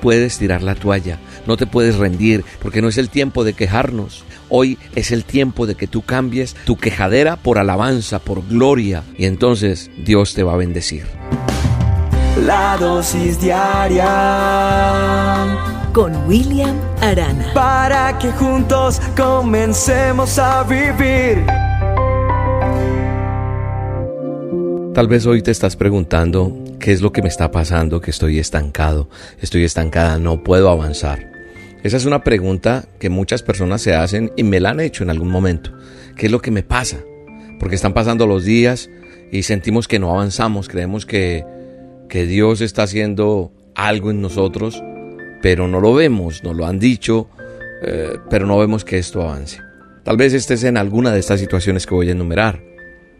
puedes tirar la toalla, no te puedes rendir, porque no es el tiempo de quejarnos. Hoy es el tiempo de que tú cambies tu quejadera por alabanza, por gloria, y entonces Dios te va a bendecir. La dosis diaria con William Arana. Para que juntos comencemos a vivir. Tal vez hoy te estás preguntando qué es lo que me está pasando, que estoy estancado, estoy estancada, no puedo avanzar. Esa es una pregunta que muchas personas se hacen y me la han hecho en algún momento. ¿Qué es lo que me pasa? Porque están pasando los días y sentimos que no avanzamos, creemos que, que Dios está haciendo algo en nosotros, pero no lo vemos, nos lo han dicho, eh, pero no vemos que esto avance. Tal vez estés en alguna de estas situaciones que voy a enumerar.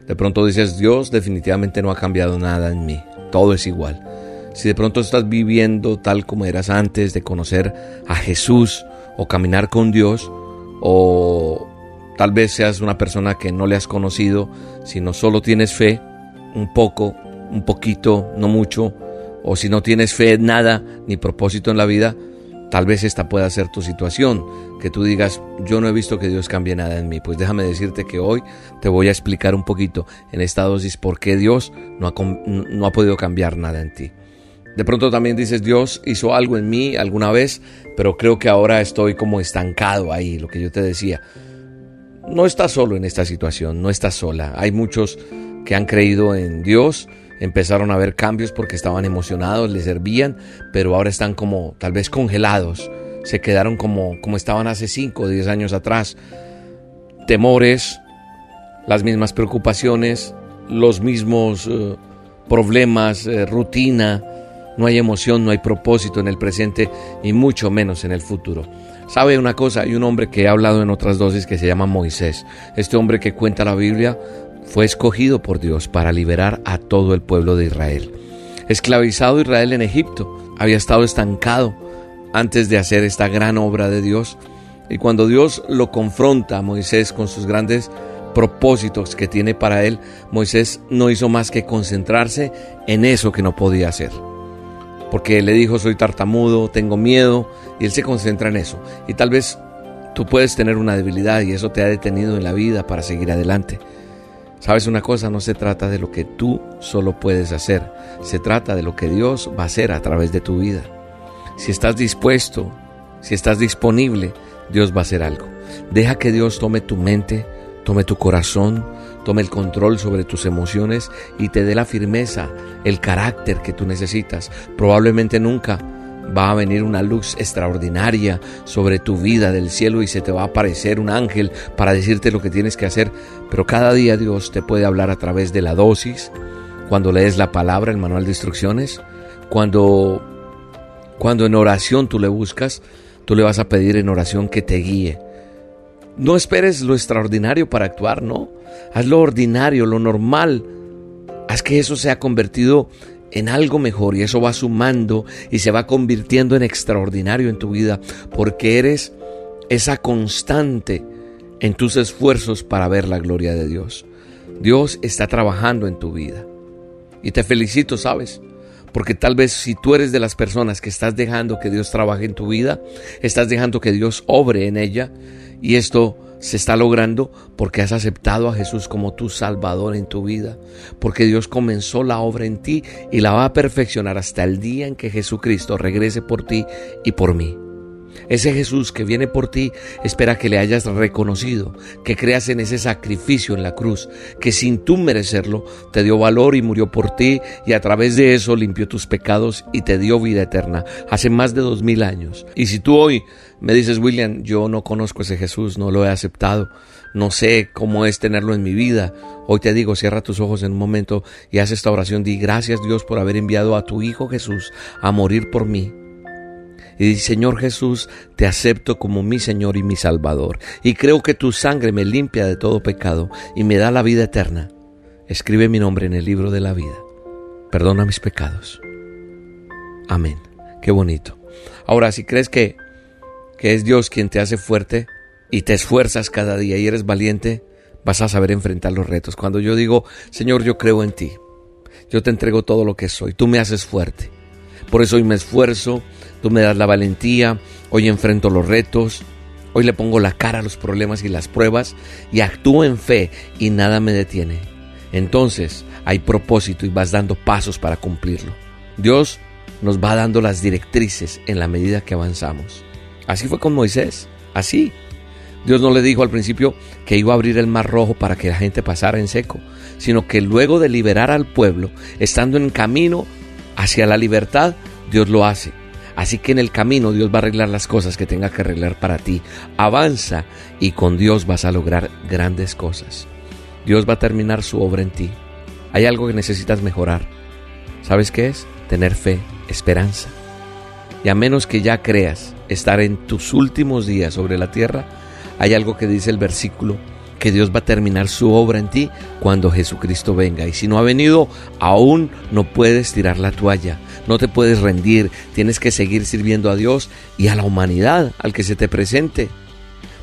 De pronto dices, Dios definitivamente no ha cambiado nada en mí, todo es igual. Si de pronto estás viviendo tal como eras antes de conocer a Jesús o caminar con Dios, o tal vez seas una persona que no le has conocido, sino solo tienes fe, un poco, un poquito, no mucho, o si no tienes fe, nada, ni propósito en la vida, Tal vez esta pueda ser tu situación, que tú digas, yo no he visto que Dios cambie nada en mí. Pues déjame decirte que hoy te voy a explicar un poquito en esta dosis por qué Dios no ha, no ha podido cambiar nada en ti. De pronto también dices, Dios hizo algo en mí alguna vez, pero creo que ahora estoy como estancado ahí, lo que yo te decía. No estás solo en esta situación, no estás sola. Hay muchos que han creído en Dios, empezaron a ver cambios porque estaban emocionados, les servían, pero ahora están como tal vez congelados, se quedaron como, como estaban hace 5 o 10 años atrás. Temores, las mismas preocupaciones, los mismos eh, problemas, eh, rutina, no hay emoción, no hay propósito en el presente y mucho menos en el futuro. ¿Sabe una cosa? Hay un hombre que he hablado en otras dosis que se llama Moisés. Este hombre que cuenta la Biblia fue escogido por Dios para liberar a todo el pueblo de Israel. Esclavizado Israel en Egipto, había estado estancado antes de hacer esta gran obra de Dios. Y cuando Dios lo confronta a Moisés con sus grandes propósitos que tiene para él, Moisés no hizo más que concentrarse en eso que no podía hacer. Porque le dijo, soy tartamudo, tengo miedo, y él se concentra en eso. Y tal vez tú puedes tener una debilidad y eso te ha detenido en la vida para seguir adelante. Sabes una cosa, no se trata de lo que tú solo puedes hacer, se trata de lo que Dios va a hacer a través de tu vida. Si estás dispuesto, si estás disponible, Dios va a hacer algo. Deja que Dios tome tu mente, tome tu corazón, tome el control sobre tus emociones y te dé la firmeza, el carácter que tú necesitas. Probablemente nunca va a venir una luz extraordinaria sobre tu vida del cielo y se te va a aparecer un ángel para decirte lo que tienes que hacer. Pero cada día Dios te puede hablar a través de la dosis, cuando lees la palabra, el manual de instrucciones, cuando, cuando en oración tú le buscas, tú le vas a pedir en oración que te guíe. No esperes lo extraordinario para actuar, no. Haz lo ordinario, lo normal. Haz que eso sea convertido en algo mejor y eso va sumando y se va convirtiendo en extraordinario en tu vida porque eres esa constante en tus esfuerzos para ver la gloria de Dios. Dios está trabajando en tu vida. Y te felicito, ¿sabes? Porque tal vez si tú eres de las personas que estás dejando que Dios trabaje en tu vida, estás dejando que Dios obre en ella y esto se está logrando porque has aceptado a Jesús como tu Salvador en tu vida, porque Dios comenzó la obra en ti y la va a perfeccionar hasta el día en que Jesucristo regrese por ti y por mí. Ese Jesús que viene por ti espera que le hayas reconocido, que creas en ese sacrificio en la cruz, que sin tú merecerlo te dio valor y murió por ti y a través de eso limpió tus pecados y te dio vida eterna hace más de dos mil años. Y si tú hoy me dices, William, yo no conozco ese Jesús, no lo he aceptado, no sé cómo es tenerlo en mi vida. Hoy te digo, cierra tus ojos en un momento y haz esta oración. Di gracias Dios por haber enviado a tu Hijo Jesús a morir por mí y dice, Señor Jesús, te acepto como mi Señor y mi Salvador, y creo que tu sangre me limpia de todo pecado y me da la vida eterna. Escribe mi nombre en el libro de la vida. Perdona mis pecados. Amén. Qué bonito. Ahora, si crees que, que es Dios quien te hace fuerte y te esfuerzas cada día y eres valiente, vas a saber enfrentar los retos. Cuando yo digo, Señor, yo creo en ti, yo te entrego todo lo que soy, tú me haces fuerte. Por eso hoy me esfuerzo, tú me das la valentía, hoy enfrento los retos, hoy le pongo la cara a los problemas y las pruebas y actúo en fe y nada me detiene. Entonces hay propósito y vas dando pasos para cumplirlo. Dios nos va dando las directrices en la medida que avanzamos. Así fue con Moisés, así. Dios no le dijo al principio que iba a abrir el mar rojo para que la gente pasara en seco, sino que luego de liberar al pueblo, estando en camino hacia la libertad, Dios lo hace. Así que en el camino Dios va a arreglar las cosas que tenga que arreglar para ti. Avanza y con Dios vas a lograr grandes cosas. Dios va a terminar su obra en ti. Hay algo que necesitas mejorar. ¿Sabes qué es? Tener fe, esperanza. Y a menos que ya creas estar en tus últimos días sobre la tierra, hay algo que dice el versículo, que Dios va a terminar su obra en ti cuando Jesucristo venga. Y si no ha venido, aún no puedes tirar la toalla, no te puedes rendir, tienes que seguir sirviendo a Dios y a la humanidad, al que se te presente,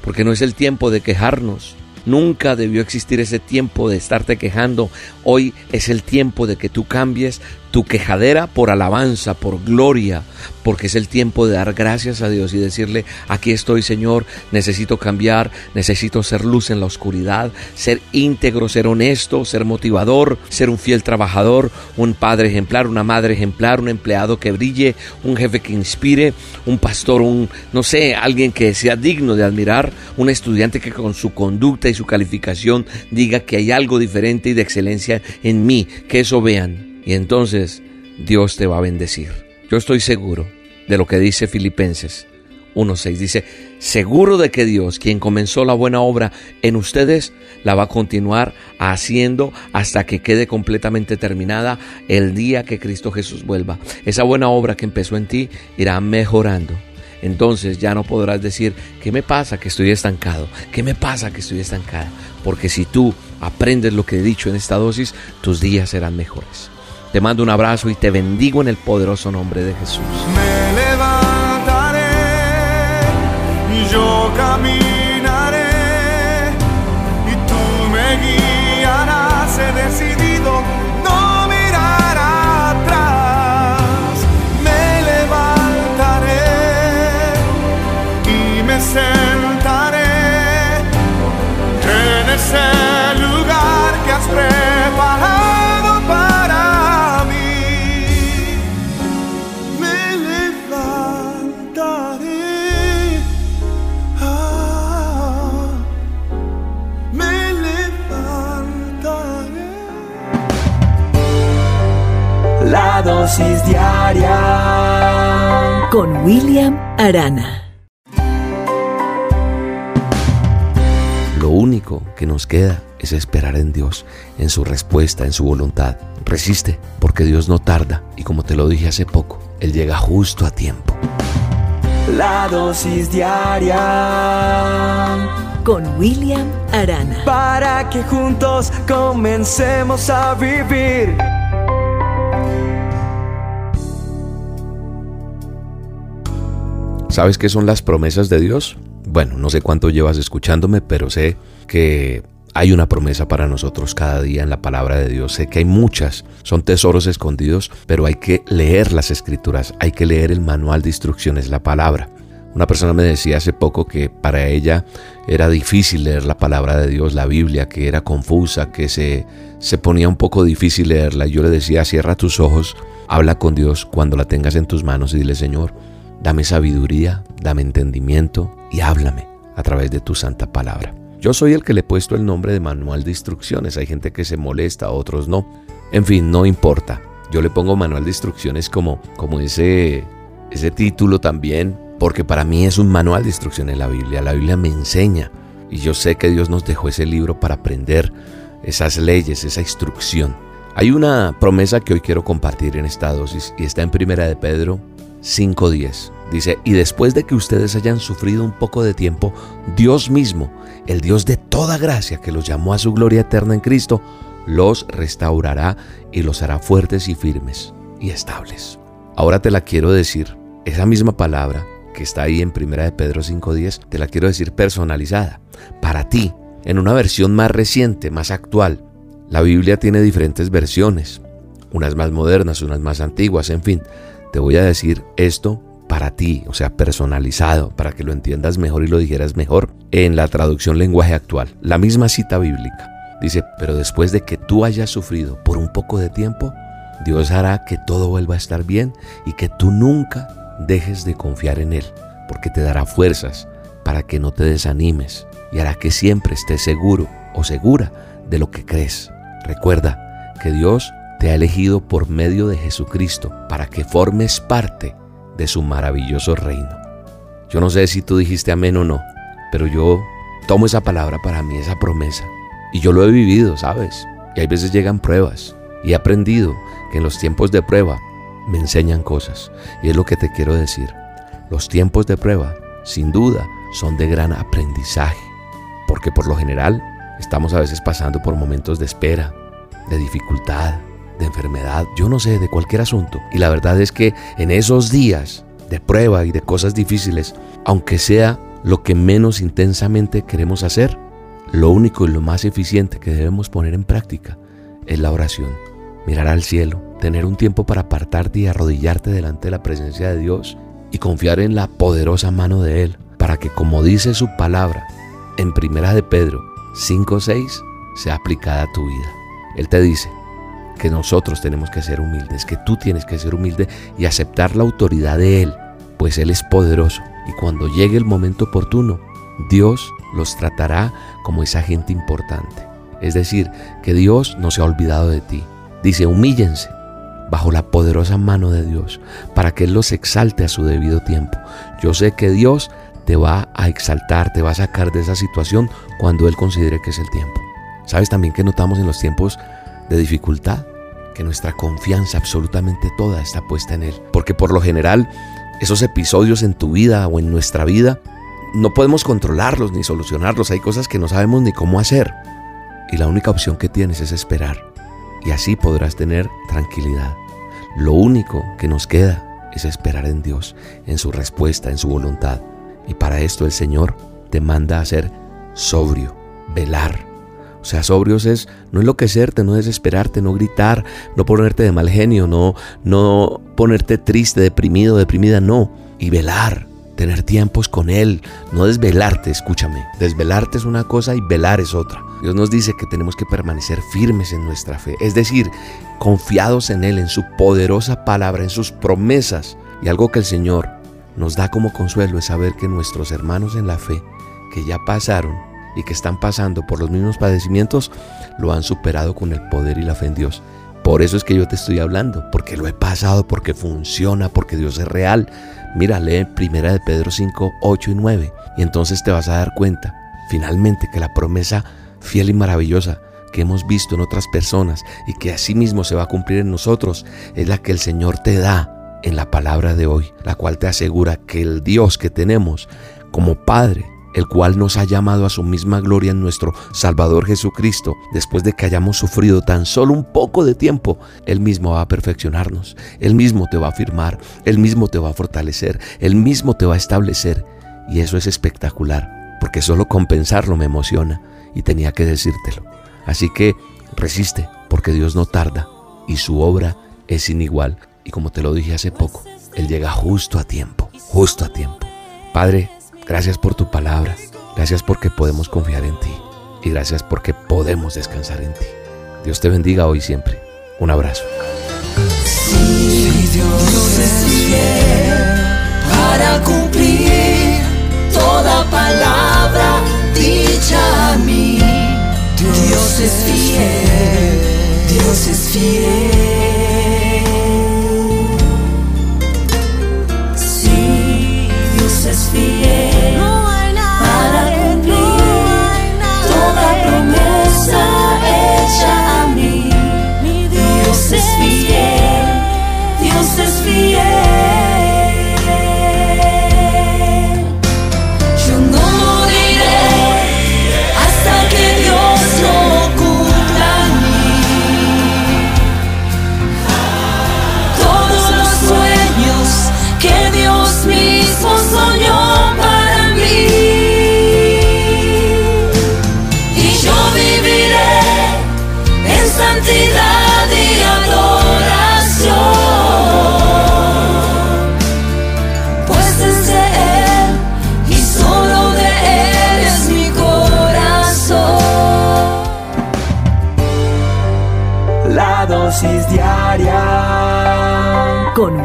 porque no es el tiempo de quejarnos. Nunca debió existir ese tiempo de estarte quejando. Hoy es el tiempo de que tú cambies tu quejadera por alabanza, por gloria, porque es el tiempo de dar gracias a Dios y decirle, aquí estoy Señor, necesito cambiar, necesito ser luz en la oscuridad, ser íntegro, ser honesto, ser motivador, ser un fiel trabajador, un padre ejemplar, una madre ejemplar, un empleado que brille, un jefe que inspire, un pastor, un, no sé, alguien que sea digno de admirar, un estudiante que con su conducta y su calificación diga que hay algo diferente y de excelencia en mí, que eso vean y entonces Dios te va a bendecir. Yo estoy seguro de lo que dice Filipenses 1.6. Dice, seguro de que Dios, quien comenzó la buena obra en ustedes, la va a continuar haciendo hasta que quede completamente terminada el día que Cristo Jesús vuelva. Esa buena obra que empezó en ti irá mejorando. Entonces ya no podrás decir, ¿qué me pasa que estoy estancado? ¿Qué me pasa que estoy estancada? Porque si tú aprendes lo que he dicho en esta dosis, tus días serán mejores. Te mando un abrazo y te bendigo en el poderoso nombre de Jesús. Me levantaré yo caminaré diaria con William Arana. Lo único que nos queda es esperar en Dios, en su respuesta, en su voluntad. Resiste, porque Dios no tarda y como te lo dije hace poco, Él llega justo a tiempo. La dosis diaria con William Arana. Para que juntos comencemos a vivir. ¿Sabes qué son las promesas de Dios? Bueno, no sé cuánto llevas escuchándome, pero sé que hay una promesa para nosotros cada día en la palabra de Dios. Sé que hay muchas, son tesoros escondidos, pero hay que leer las escrituras, hay que leer el manual de instrucciones, la palabra. Una persona me decía hace poco que para ella era difícil leer la palabra de Dios, la Biblia, que era confusa, que se, se ponía un poco difícil leerla. Yo le decía, cierra tus ojos, habla con Dios cuando la tengas en tus manos y dile, Señor, Dame sabiduría, dame entendimiento y háblame a través de tu santa palabra. Yo soy el que le he puesto el nombre de manual de instrucciones. Hay gente que se molesta, otros no. En fin, no importa. Yo le pongo manual de instrucciones como, como ese, ese título también, porque para mí es un manual de instrucciones la Biblia. La Biblia me enseña y yo sé que Dios nos dejó ese libro para aprender esas leyes, esa instrucción. Hay una promesa que hoy quiero compartir en esta dosis y está en Primera de Pedro 5.10. Dice, y después de que ustedes hayan sufrido un poco de tiempo, Dios mismo, el Dios de toda gracia que los llamó a su gloria eterna en Cristo, los restaurará y los hará fuertes y firmes y estables. Ahora te la quiero decir, esa misma palabra que está ahí en 1 de Pedro 5.10, te la quiero decir personalizada, para ti, en una versión más reciente, más actual. La Biblia tiene diferentes versiones, unas más modernas, unas más antiguas, en fin. Te voy a decir esto para ti, o sea, personalizado, para que lo entiendas mejor y lo dijeras mejor, en la traducción lenguaje actual. La misma cita bíblica. Dice, pero después de que tú hayas sufrido por un poco de tiempo, Dios hará que todo vuelva a estar bien y que tú nunca dejes de confiar en Él, porque te dará fuerzas para que no te desanimes y hará que siempre estés seguro o segura de lo que crees. Recuerda que Dios te ha elegido por medio de Jesucristo para que formes parte de su maravilloso reino. Yo no sé si tú dijiste amén o no, pero yo tomo esa palabra para mí, esa promesa. Y yo lo he vivido, ¿sabes? Y hay veces llegan pruebas. Y he aprendido que en los tiempos de prueba me enseñan cosas. Y es lo que te quiero decir. Los tiempos de prueba, sin duda, son de gran aprendizaje. Porque por lo general estamos a veces pasando por momentos de espera, de dificultad, de enfermedad, yo no sé, de cualquier asunto. Y la verdad es que en esos días de prueba y de cosas difíciles, aunque sea lo que menos intensamente queremos hacer, lo único y lo más eficiente que debemos poner en práctica es la oración. Mirar al cielo, tener un tiempo para apartarte y arrodillarte delante de la presencia de Dios y confiar en la poderosa mano de Él, para que como dice su palabra en Primera de Pedro 5:6 sea aplicada a tu vida. Él te dice, que nosotros tenemos que ser humildes, que tú tienes que ser humilde y aceptar la autoridad de Él, pues Él es poderoso y cuando llegue el momento oportuno, Dios los tratará como esa gente importante. Es decir, que Dios no se ha olvidado de ti. Dice, humíllense bajo la poderosa mano de Dios para que Él los exalte a su debido tiempo. Yo sé que Dios te va a exaltar, te va a sacar de esa situación cuando Él considere que es el tiempo. ¿Sabes también que notamos en los tiempos de dificultad, que nuestra confianza absolutamente toda está puesta en Él. Porque por lo general, esos episodios en tu vida o en nuestra vida, no podemos controlarlos ni solucionarlos. Hay cosas que no sabemos ni cómo hacer. Y la única opción que tienes es esperar. Y así podrás tener tranquilidad. Lo único que nos queda es esperar en Dios, en su respuesta, en su voluntad. Y para esto el Señor te manda a ser sobrio, velar, o sea, sobrios es no enloquecerte, no desesperarte, no gritar, no ponerte de mal genio, no, no ponerte triste, deprimido, deprimida, no. Y velar, tener tiempos con Él, no desvelarte, escúchame. Desvelarte es una cosa y velar es otra. Dios nos dice que tenemos que permanecer firmes en nuestra fe, es decir, confiados en Él, en su poderosa palabra, en sus promesas. Y algo que el Señor nos da como consuelo es saber que nuestros hermanos en la fe, que ya pasaron, y que están pasando por los mismos padecimientos, lo han superado con el poder y la fe en Dios. Por eso es que yo te estoy hablando, porque lo he pasado, porque funciona, porque Dios es real. Mira, lee primera de Pedro 5, 8 y 9 y entonces te vas a dar cuenta finalmente que la promesa fiel y maravillosa que hemos visto en otras personas y que asimismo se va a cumplir en nosotros es la que el Señor te da en la palabra de hoy, la cual te asegura que el Dios que tenemos como Padre el cual nos ha llamado a su misma gloria en nuestro Salvador Jesucristo, después de que hayamos sufrido tan solo un poco de tiempo, Él mismo va a perfeccionarnos, Él mismo te va a afirmar, Él mismo te va a fortalecer, Él mismo te va a establecer. Y eso es espectacular, porque solo compensarlo me emociona y tenía que decírtelo. Así que resiste, porque Dios no tarda y su obra es sin igual. Y como te lo dije hace poco, Él llega justo a tiempo, justo a tiempo. Padre, Gracias por tu palabra. Gracias porque podemos confiar en ti. Y gracias porque podemos descansar en ti. Dios te bendiga hoy y siempre. Un abrazo. Si Dios es fiel para cumplir toda palabra dicha a mí. Dios es fiel, Dios es fiel. Dios es fiel.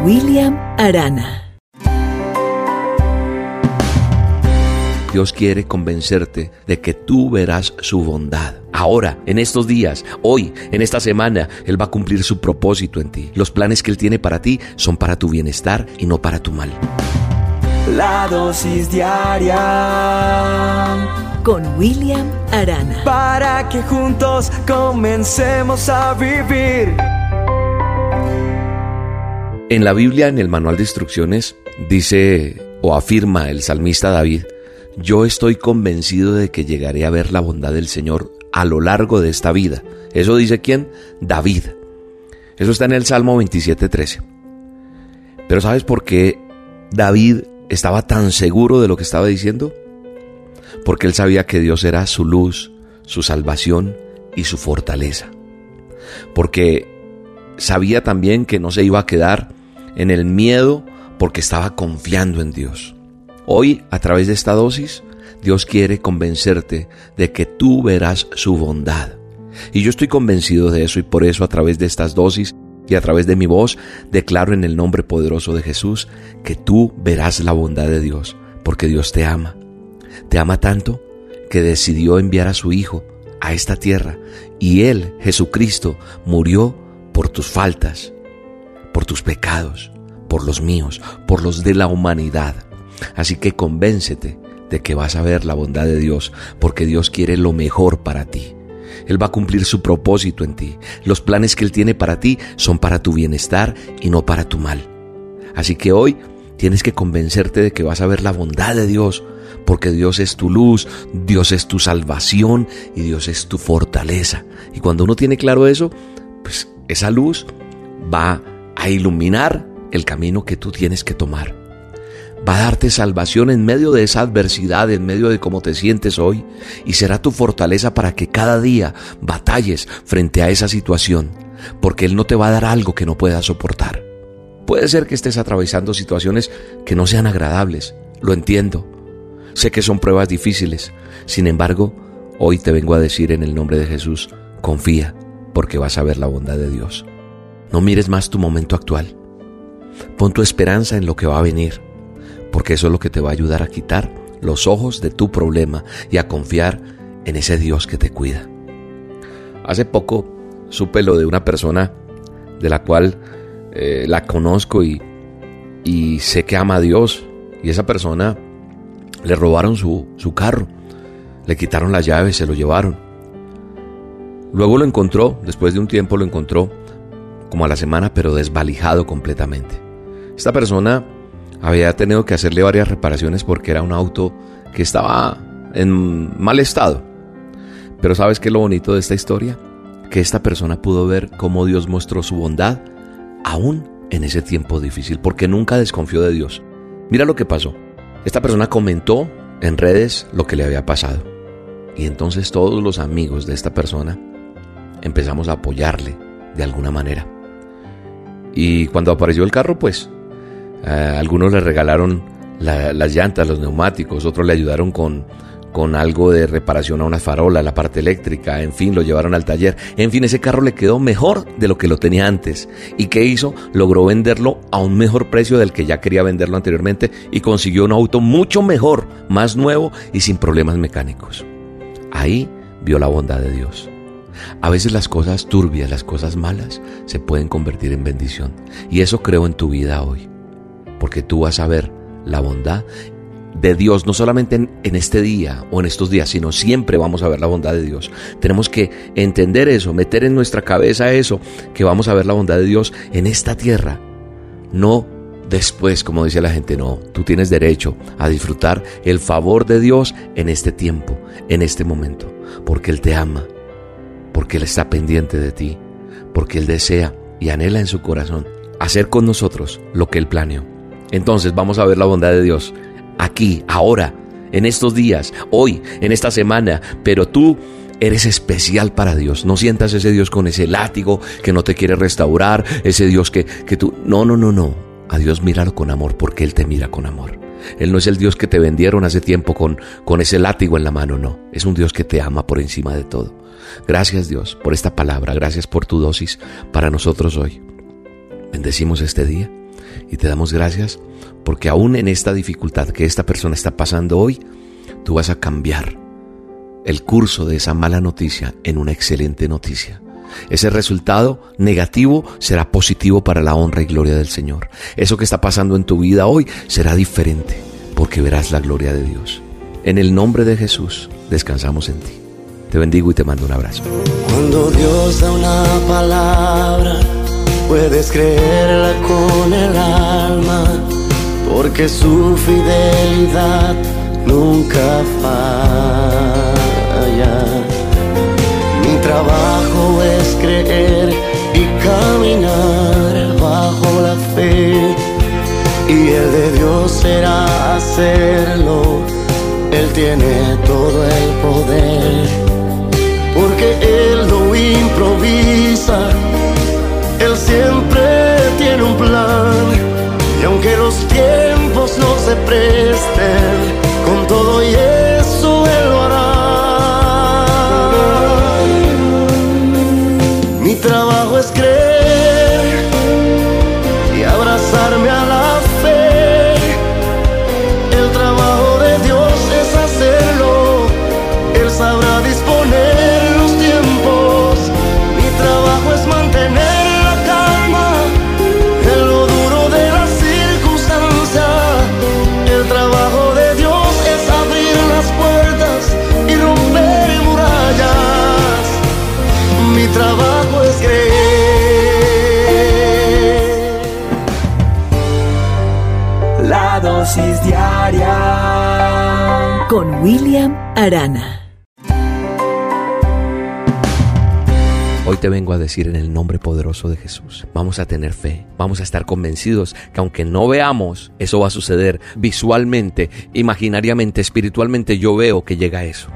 William Arana. Dios quiere convencerte de que tú verás su bondad. Ahora, en estos días, hoy, en esta semana, Él va a cumplir su propósito en ti. Los planes que Él tiene para ti son para tu bienestar y no para tu mal. La dosis diaria Con William Arana. para que juntos comencemos a vivir. En la Biblia, en el manual de instrucciones, dice o afirma el salmista David, yo estoy convencido de que llegaré a ver la bondad del Señor a lo largo de esta vida. Eso dice quién? David. Eso está en el Salmo 27.13. Pero ¿sabes por qué David estaba tan seguro de lo que estaba diciendo? Porque él sabía que Dios era su luz, su salvación y su fortaleza. Porque sabía también que no se iba a quedar en el miedo porque estaba confiando en Dios. Hoy, a través de esta dosis, Dios quiere convencerte de que tú verás su bondad. Y yo estoy convencido de eso y por eso a través de estas dosis y a través de mi voz declaro en el nombre poderoso de Jesús que tú verás la bondad de Dios, porque Dios te ama. Te ama tanto que decidió enviar a su Hijo a esta tierra y Él, Jesucristo, murió por tus faltas, por tus pecados, por los míos, por los de la humanidad. Así que convéncete de que vas a ver la bondad de Dios, porque Dios quiere lo mejor para ti. Él va a cumplir su propósito en ti. Los planes que Él tiene para ti son para tu bienestar y no para tu mal. Así que hoy tienes que convencerte de que vas a ver la bondad de Dios, porque Dios es tu luz, Dios es tu salvación y Dios es tu fortaleza. Y cuando uno tiene claro eso, pues esa luz va a iluminar el camino que tú tienes que tomar va a darte salvación en medio de esa adversidad, en medio de cómo te sientes hoy, y será tu fortaleza para que cada día batalles frente a esa situación, porque Él no te va a dar algo que no puedas soportar. Puede ser que estés atravesando situaciones que no sean agradables, lo entiendo. Sé que son pruebas difíciles, sin embargo, hoy te vengo a decir en el nombre de Jesús, confía, porque vas a ver la bondad de Dios. No mires más tu momento actual. Pon tu esperanza en lo que va a venir porque eso es lo que te va a ayudar a quitar los ojos de tu problema y a confiar en ese Dios que te cuida. Hace poco supe lo de una persona de la cual eh, la conozco y, sé que ama a Dios y esa persona le robaron su, su carro, le quitaron las llaves, se lo llevaron. Luego lo encontró, después de un tiempo lo encontró, como a la semana, pero desvalijado completamente. Esta persona había tenido que hacerle varias reparaciones porque era un auto que estaba en mal estado. Pero ¿sabes qué es lo bonito de esta historia? Que esta persona pudo ver cómo Dios mostró su bondad aún en ese tiempo difícil, porque nunca desconfió de Dios. Mira lo que pasó. Esta persona comentó en redes lo que le había pasado. Y entonces todos los amigos de esta persona empezamos a apoyarle de alguna manera. Y cuando apareció el carro, pues eh, algunos le regalaron las llantas, los neumáticos, otros le ayudaron con, con algo de reparación a una farola, la parte eléctrica, en fin, lo llevaron al taller. En fin, ese carro le quedó mejor de lo que lo tenía antes. ¿Y qué hizo? Logró venderlo a un mejor precio del que ya quería venderlo anteriormente y consiguió un auto mucho mejor, más nuevo y sin problemas mecánicos. Ahí vio la bondad de Dios. A veces las cosas turbias, las cosas malas, se pueden convertir en bendición. Y eso creo en tu vida hoy porque tú vas a ver la bondad de Dios, no solamente en, este día o en estos días, sino siempre vamos a ver la bondad de Dios. Tenemos que entender eso, meter en nuestra cabeza eso, que vamos a ver la bondad de Dios en esta tierra, no después, como dice la gente, no, tú tienes derecho a disfrutar el favor de Dios en este tiempo, en este momento, porque Él te ama, porque Él está pendiente de ti, porque Él desea y anhela en su corazón hacer con nosotros lo que Él planeó. Entonces vamos a ver la bondad de Dios aquí, ahora, en estos días, hoy, en esta semana, pero tú eres especial para Dios. No sientas ese Dios con ese látigo que no te quiere restaurar, ese Dios que, que tú... No, no, no, no. A Dios míralo con amor porque Él te mira con amor. Él no es el Dios que te vendieron hace tiempo con, con ese látigo en la mano, no. Es un Dios que te ama por encima de todo. Gracias Dios por esta palabra, gracias por tu dosis para nosotros hoy. Bendecimos este día Y te damos gracias porque aún en esta dificultad que esta persona está pasando hoy, tú vas a cambiar el curso de esa mala noticia en una excelente noticia. Ese resultado negativo será positivo para la honra y gloria del Señor. Eso que está pasando en tu vida hoy será diferente porque verás la gloria de Dios. En el nombre de Jesús descansamos en ti. Te bendigo y te mando un abrazo. Cuando Dios da una palabra, puedes creerla con el alma, porque su fidelidad nunca falla. Trabajo es creer y caminar bajo la fe, y el de Dios será hacerlo. Él tiene todo el poder porque Él no improvisa, Él siempre tiene un plan, y aunque los tiempos no se presten, trabajo Con William Arana. Hoy te vengo a decir en el nombre poderoso de Jesús, vamos a tener fe, vamos a estar convencidos que aunque no veamos, eso va a suceder visualmente, imaginariamente, espiritualmente, yo veo que llega eso.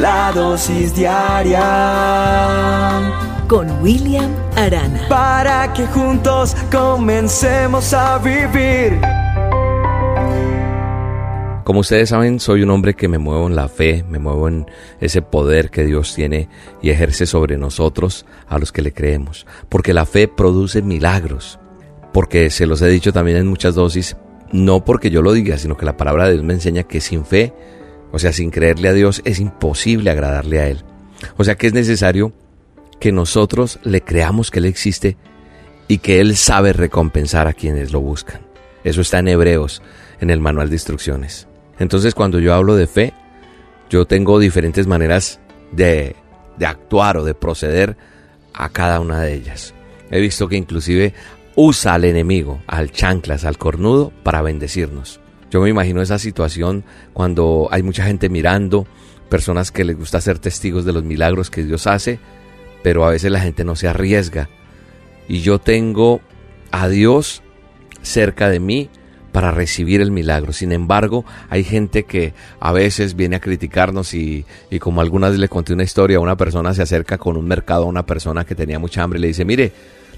La dosis diaria Con William Arana. para que juntos comencemos a vivir. Como ustedes saben, soy un hombre que me muevo en la fe, me muevo en ese poder que Dios tiene y ejerce sobre nosotros a los que le creemos. Porque la fe produce milagros. Porque se los he dicho también en muchas dosis, no porque yo lo diga, sino que la palabra de Dios me enseña que sin fe, o sea, sin creerle a Dios, es imposible agradarle a Él. O sea que es necesario que nosotros le creamos que Él existe y que Él sabe recompensar a quienes lo buscan. Eso está en Hebreos, en el manual de instrucciones. Entonces cuando yo hablo de fe, yo tengo diferentes maneras de, de actuar o de proceder a cada una de ellas. He visto que inclusive usa al enemigo, al chanclas, al cornudo, para bendecirnos. Yo me imagino esa situación cuando hay mucha gente mirando, personas que les gusta ser testigos de los milagros que Dios hace, pero a veces la gente no se arriesga. Y yo tengo a Dios cerca de mí para recibir el milagro. Sin embargo, hay gente que a veces viene a criticarnos y, y como algunas le conté una historia, una persona se acerca con un mercado a una persona que tenía mucha hambre y le dice, mire,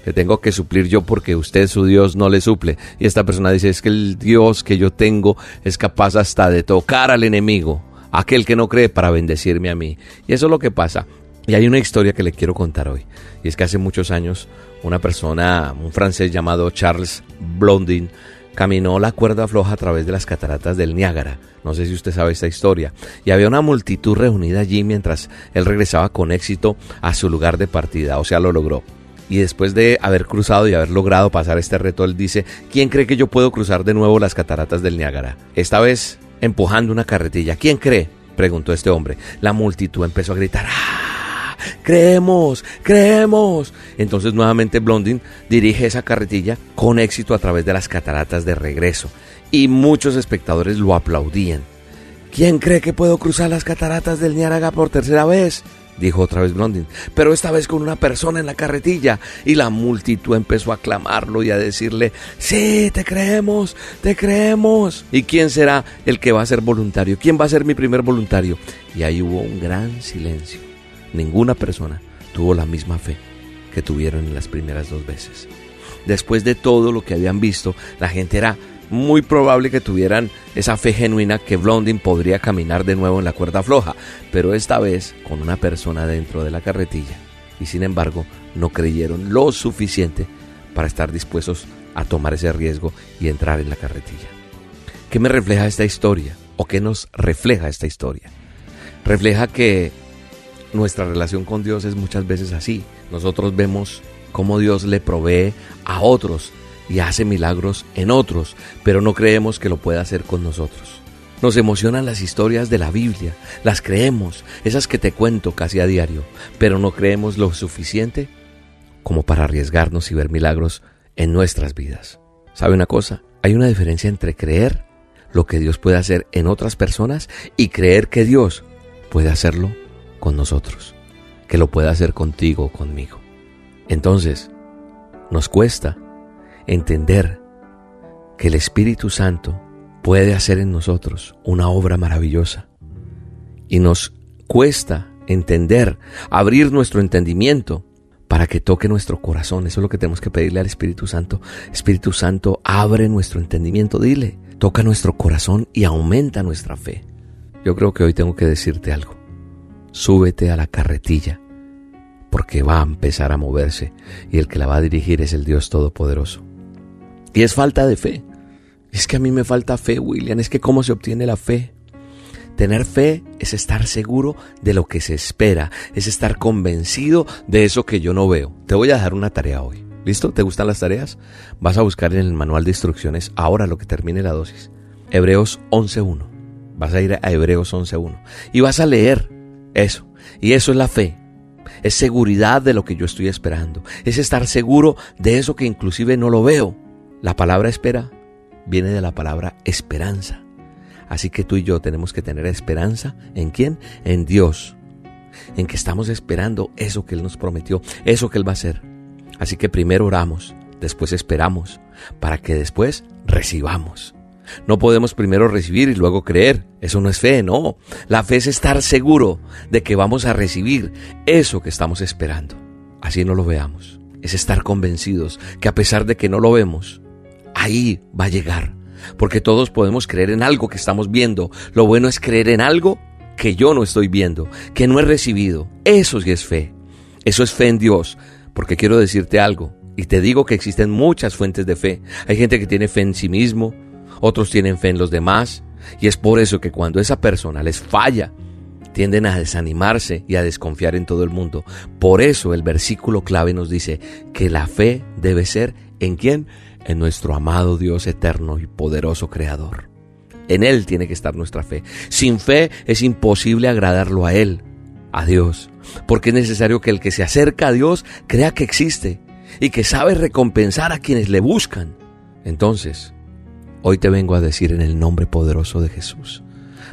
le tengo que suplir yo porque usted su Dios no le suple. Y esta persona dice, es que el Dios que yo tengo es capaz hasta de tocar al enemigo, aquel que no cree, para bendecirme a mí. Y eso es lo que pasa. Y hay una historia que le quiero contar hoy. Y es que hace muchos años una persona, un francés llamado Charles Blondin, caminó la cuerda floja a través de las cataratas del Niágara. No sé si usted sabe esta historia. Y había una multitud reunida allí mientras él regresaba con éxito a su lugar de partida. O sea, lo logró. Y después de haber cruzado y haber logrado pasar este reto, él dice, ¿quién cree que yo puedo cruzar de nuevo las cataratas del Niágara? Esta vez empujando una carretilla. ¿Quién cree? preguntó este hombre. La multitud empezó a gritar, ¡ah! Creemos, creemos. Entonces nuevamente Blondin dirige esa carretilla con éxito a través de las cataratas de regreso. Y muchos espectadores lo aplaudían. ¿Quién cree que puedo cruzar las cataratas del Niágara por tercera vez? dijo otra vez Blondin, pero esta vez con una persona en la carretilla. Y la multitud empezó a aclamarlo y a decirle, sí, te creemos, te creemos. ¿Y quién será el que va a ser voluntario? ¿Quién va a ser mi primer voluntario? Y ahí hubo un gran silencio. Ninguna persona tuvo la misma fe que tuvieron en las primeras dos veces. Después de todo lo que habían visto, la gente era muy probable que tuvieran esa fe genuina que Blondin podría caminar de nuevo en la cuerda floja, pero esta vez con una persona dentro de la carretilla. Y sin embargo, no creyeron lo suficiente para estar dispuestos a tomar ese riesgo y entrar en la carretilla. ¿Qué me refleja esta historia? ¿O qué nos refleja esta historia? Refleja que nuestra relación con Dios es muchas veces así. Nosotros vemos cómo Dios le provee a otros y hace milagros en otros, pero no creemos que lo pueda hacer con nosotros. Nos emocionan las historias de la Biblia, las creemos, esas que te cuento casi a diario, pero no creemos lo suficiente como para arriesgarnos y ver milagros en nuestras vidas. ¿Sabe una cosa? Hay una diferencia entre creer lo que Dios puede hacer en otras personas y creer que Dios puede hacerlo con nosotros, que lo puede hacer contigo o conmigo. Entonces, nos cuesta entender que el Espíritu Santo puede hacer en nosotros una obra maravillosa. Y nos cuesta entender, abrir nuestro entendimiento para que toque nuestro corazón. Eso es lo que tenemos que pedirle al Espíritu Santo. Espíritu Santo, abre nuestro entendimiento, dile, toca nuestro corazón y aumenta nuestra fe. Yo creo que hoy tengo que decirte algo. Súbete a la carretilla, porque va a empezar a moverse y el que la va a dirigir es el Dios Todopoderoso. Y es falta de fe. Es que a mí me falta fe, William. Es que cómo se obtiene la fe. Tener fe es estar seguro de lo que se espera, es estar convencido de eso que yo no veo. Te voy a dejar una tarea hoy. ¿Listo? ¿Te gustan las tareas? Vas a buscar en el manual de instrucciones ahora lo que termine la dosis. Hebreos 11.1. Vas a ir a Hebreos 11.1 y vas a leer eso. Y eso es la fe. Es seguridad de lo que yo estoy esperando. Es estar seguro de eso que inclusive no lo veo. La palabra espera viene de la palabra esperanza. Así que tú y yo tenemos que tener esperanza en quién? En Dios. En que estamos esperando eso que Él nos prometió, eso que Él va a hacer. Así que primero oramos, después esperamos, para que después recibamos. No podemos primero recibir y luego creer. Eso no es fe, no. La fe es estar seguro de que vamos a recibir eso que estamos esperando. Así no lo veamos. Es estar convencidos que a pesar de que no lo vemos, ahí va a llegar. Porque todos podemos creer en algo que estamos viendo. Lo bueno es creer en algo que yo no estoy viendo, que no he recibido. Eso sí es fe. Eso es fe en Dios. Porque quiero decirte algo. Y te digo que existen muchas fuentes de fe. Hay gente que tiene fe en sí mismo, otros tienen fe en los demás. Y es por eso que cuando esa persona les falla, tienden a desanimarse y a desconfiar en todo el mundo. Por eso el versículo clave nos dice que la fe debe ser en quién? en nuestro amado Dios eterno y poderoso Creador. En Él tiene que estar nuestra fe. Sin fe es imposible agradarlo a Él, a Dios, porque es necesario que el que se acerca a Dios crea que existe y que sabe recompensar a quienes le buscan. Entonces, hoy te vengo a decir en el nombre poderoso de Jesús,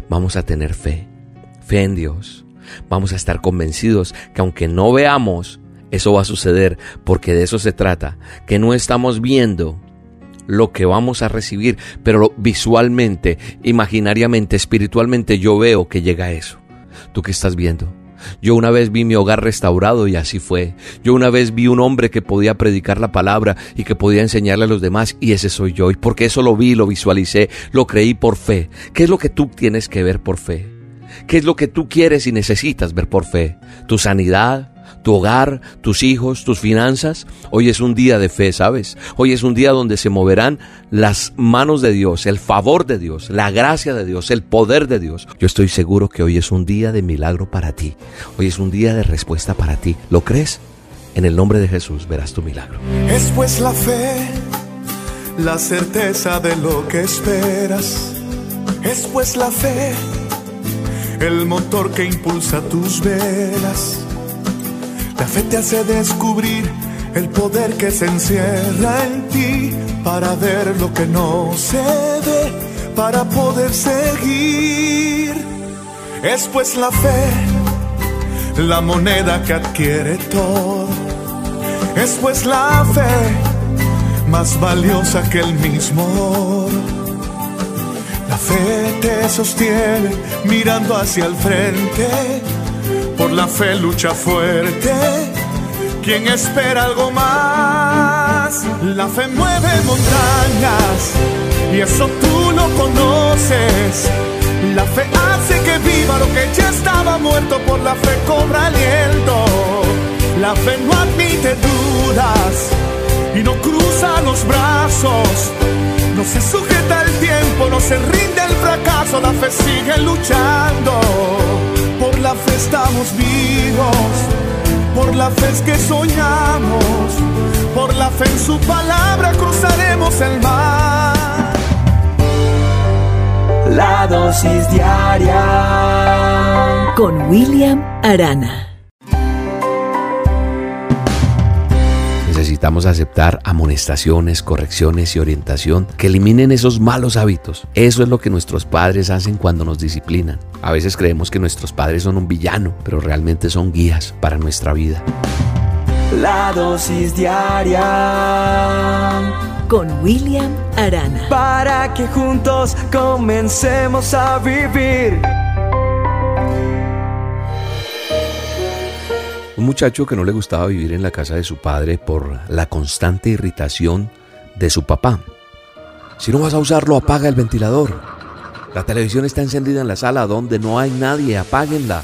vamos a tener fe, fe en Dios. Vamos a estar convencidos que aunque no veamos, eso va a suceder porque de eso se trata, que no estamos viendo lo que vamos a recibir, pero visualmente, imaginariamente, espiritualmente yo veo que llega eso. ¿Tú qué estás viendo? Yo una vez vi mi hogar restaurado y así fue. Yo una vez vi un hombre que podía predicar la palabra y que podía enseñarle a los demás y ese soy yo. Y porque eso lo vi, lo visualicé, lo creí por fe. ¿Qué es lo que tú tienes que ver por fe? ¿Qué es lo que tú quieres y necesitas ver por fe? ¿Tu sanidad? Tu hogar, tus hijos, tus finanzas. Hoy es un día de fe, ¿sabes? Hoy es un día donde se moverán las manos de Dios, el favor de Dios, la gracia de Dios, el poder de Dios. Yo estoy seguro que hoy es un día de milagro para ti. Hoy es un día de respuesta para ti. ¿Lo crees? En el nombre de Jesús verás tu milagro. Es pues la fe, la certeza de lo que esperas. Es pues la fe, el motor que impulsa tus velas la fe te hace descubrir el poder que se encierra en ti para ver lo que no se ve, para poder seguir. Es pues la fe, la moneda que adquiere todo. Es pues la fe, más valiosa que el mismo oro. La fe te sostiene mirando hacia el frente por la fe lucha fuerte. Quien espera algo más, la fe mueve montañas y eso tú lo conoces. La fe hace que viva lo que ya estaba muerto, por la fe cobra aliento. La fe no admite dudas y no cruza los brazos. No se sujeta el tiempo, no se rinde el fracaso, la fe sigue luchando. Por la fe estamos vivos, por la fe es que soñamos, por la fe en su palabra cruzaremos el mar. La dosis diaria con William Arana. Necesitamos aceptar amonestaciones, correcciones y orientación que eliminen esos malos hábitos. Eso es lo que nuestros padres hacen cuando nos disciplinan. A veces creemos que nuestros padres son un villano, pero realmente son guías para nuestra vida. La dosis diaria con William Arana. Para que juntos comencemos a vivir. Un muchacho que no le gustaba vivir en la casa de su padre por la constante irritación de su papá. Si no vas a usarlo, apaga el ventilador. La televisión está encendida en la sala donde no hay nadie, apáguenla.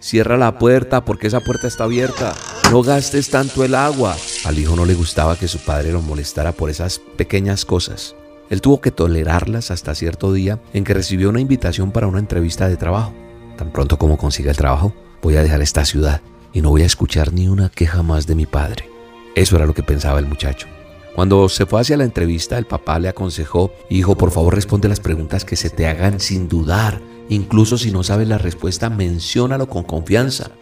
Cierra la puerta porque esa puerta está abierta. No gastes tanto el agua. Al hijo no le gustaba que su padre lo molestara por esas pequeñas cosas. Él tuvo que tolerarlas hasta cierto día en que recibió una invitación para una entrevista de trabajo. Tan pronto como consiga el trabajo, voy a dejar esta ciudad y no voy a escuchar ni una queja más de mi padre. Eso era lo que pensaba el muchacho. Cuando se fue hacia la entrevista, el papá le aconsejó, hijo, por favor responde las preguntas que se te hagan sin dudar. Incluso si no sabes la respuesta, menciónalo con confianza.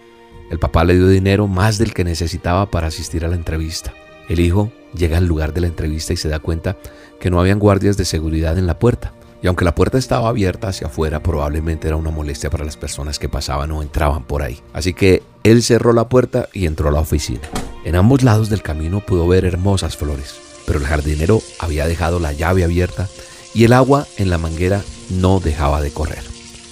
El papá le dio dinero más del que necesitaba para asistir a la entrevista. El hijo llega al lugar de la entrevista y se da cuenta que no habían guardias de seguridad en la puerta. Y aunque la puerta estaba abierta hacia afuera, probablemente era una molestia para las personas que pasaban o entraban por ahí. Así que él cerró la puerta y entró a la oficina. En ambos lados del camino pudo ver hermosas flores, pero el jardinero había dejado la llave abierta y el agua en la manguera no dejaba de correr.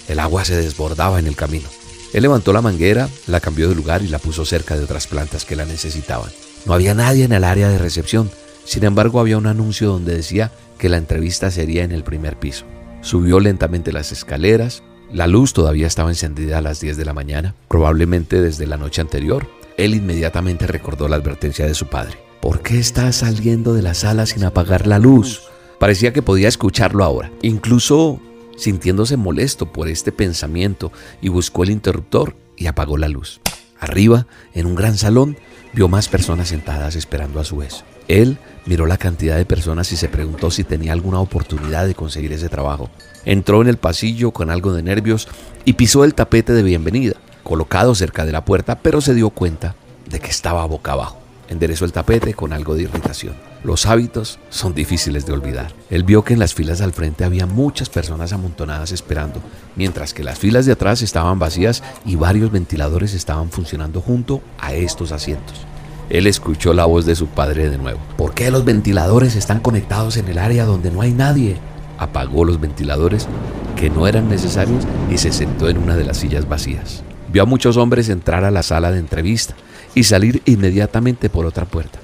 El agua se desbordaba en el camino. Él levantó la manguera, la cambió de lugar y la puso cerca de otras plantas que la necesitaban. No había nadie en el área de recepción, sin embargo había un anuncio donde decía que la entrevista sería en el primer piso. Subió lentamente las escaleras, la luz todavía estaba encendida a las 10 de la mañana, probablemente desde la noche anterior. Él inmediatamente recordó la advertencia de su padre. ¿Por qué estás saliendo de la sala sin apagar la luz? Parecía que podía escucharlo ahora, incluso sintiéndose molesto por este pensamiento, y buscó el interruptor y apagó la luz. Arriba, en un gran salón, vio más personas sentadas esperando a su vez. Él miró la cantidad de personas y se preguntó si tenía alguna oportunidad de conseguir ese trabajo. Entró en el pasillo con algo de nervios y pisó el tapete de bienvenida, colocado cerca de la puerta, pero se dio cuenta de que estaba boca abajo. Enderezó el tapete con algo de irritación. Los hábitos son difíciles de olvidar. Él vio que en las filas al frente había muchas personas amontonadas esperando, mientras que las filas de atrás estaban vacías y varios ventiladores estaban funcionando junto a estos asientos. Él escuchó la voz de su padre de nuevo. ¿Por qué los ventiladores están conectados en el área donde no hay nadie? Apagó los ventiladores que no eran necesarios y se sentó en una de las sillas vacías. Vio a muchos hombres entrar a la sala de entrevista y salir inmediatamente por otra puerta.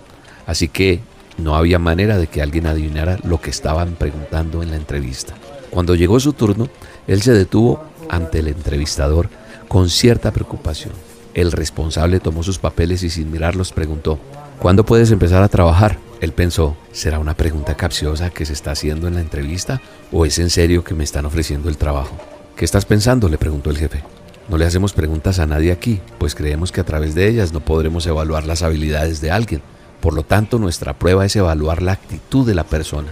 Así que no había manera de que alguien adivinara lo que estaban preguntando en la entrevista. Cuando llegó su turno, él se detuvo ante el entrevistador con cierta preocupación. El responsable tomó sus papeles y sin mirarlos preguntó, ¿cuándo puedes empezar a trabajar? Él pensó, ¿será una pregunta capciosa que se está haciendo en la entrevista o es en serio que me están ofreciendo el trabajo? ¿Qué estás pensando? le preguntó el jefe. No le hacemos preguntas a nadie aquí, pues creemos que a través de ellas no podremos evaluar las habilidades de alguien. Por lo tanto, nuestra prueba es evaluar la actitud de la persona.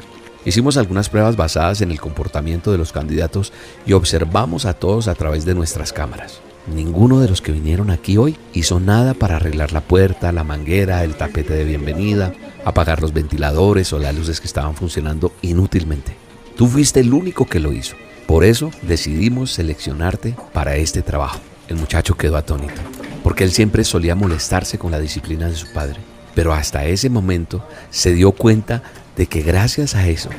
Hicimos algunas pruebas basadas en el comportamiento de los candidatos y observamos a todos a través de nuestras cámaras. Ninguno de los que vinieron aquí hoy hizo nada para arreglar la puerta, la manguera, el tapete de bienvenida, apagar los ventiladores o las luces que estaban funcionando inútilmente. Tú fuiste el único que lo hizo. Por eso decidimos seleccionarte para este trabajo. El muchacho quedó atónito, porque él siempre solía molestarse con la disciplina de su padre. Pero hasta ese momento se dio cuenta de que gracias a eso